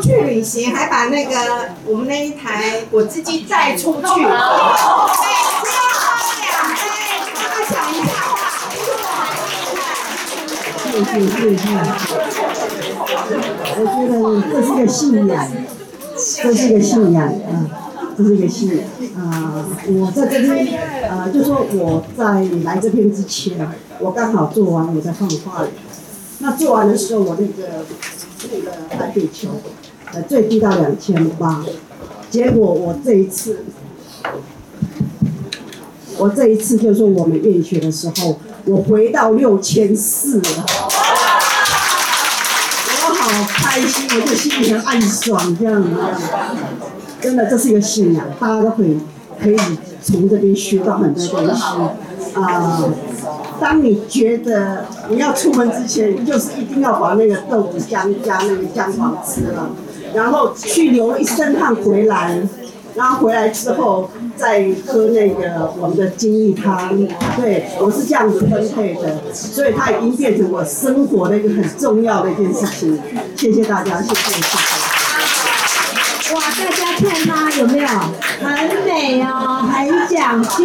去旅行，还把那个我们那一台果汁机载出去。对，谢谢谢谢，我觉得这是个信仰，这是个信仰啊。这是一个信仰啊！我在这边啊，就说我在来这边之前，我刚好做完我在放花那做完的时候，我那个那个台北球，呃，最低到两千八。结果我这一次，我这一次就说我们验血的时候，我回到六千四了。我好开心，我就心里很暗爽，这样子。真的，这是一个信仰，大家都可以可以从这边学到很多东西。啊，当你觉得你要出门之前，就是一定要把那个豆腐姜加那个姜黄吃了，然后去流一身汗回来，然后回来之后再喝那个我们的金玉汤。对我是这样子分配的，所以它已经变成我生活的一个很重要的一件事情。谢谢大家，谢谢谢谢。哇，大家看吗？有没有很美哦，很讲究。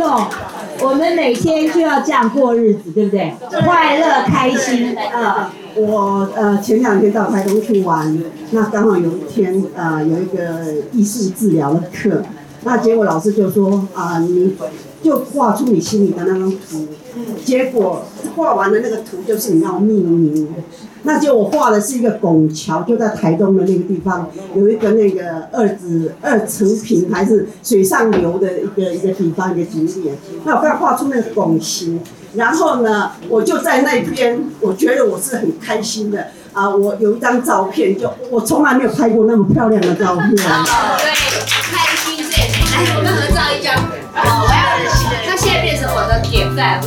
我们每天就要这样过日子，对不对？快乐开心。呃，我呃前两天到台东去玩，那刚好有一天呃有一个艺术治疗的课，那结果老师就说啊，你就画出你心里的那张图。结果画完的那个图就是你要命名。那就我画的是一个拱桥，就在台东的那个地方，有一个那个二子二层平还是水上流的一个一个地方一个景点。那我刚画出那个拱形，然后呢，我就在那边，我觉得我是很开心的啊！我有一张照片，就我从来没有拍过那么漂亮的照片。对，开心最美。来，我们合照一张。好，我要那现在变成我的典范。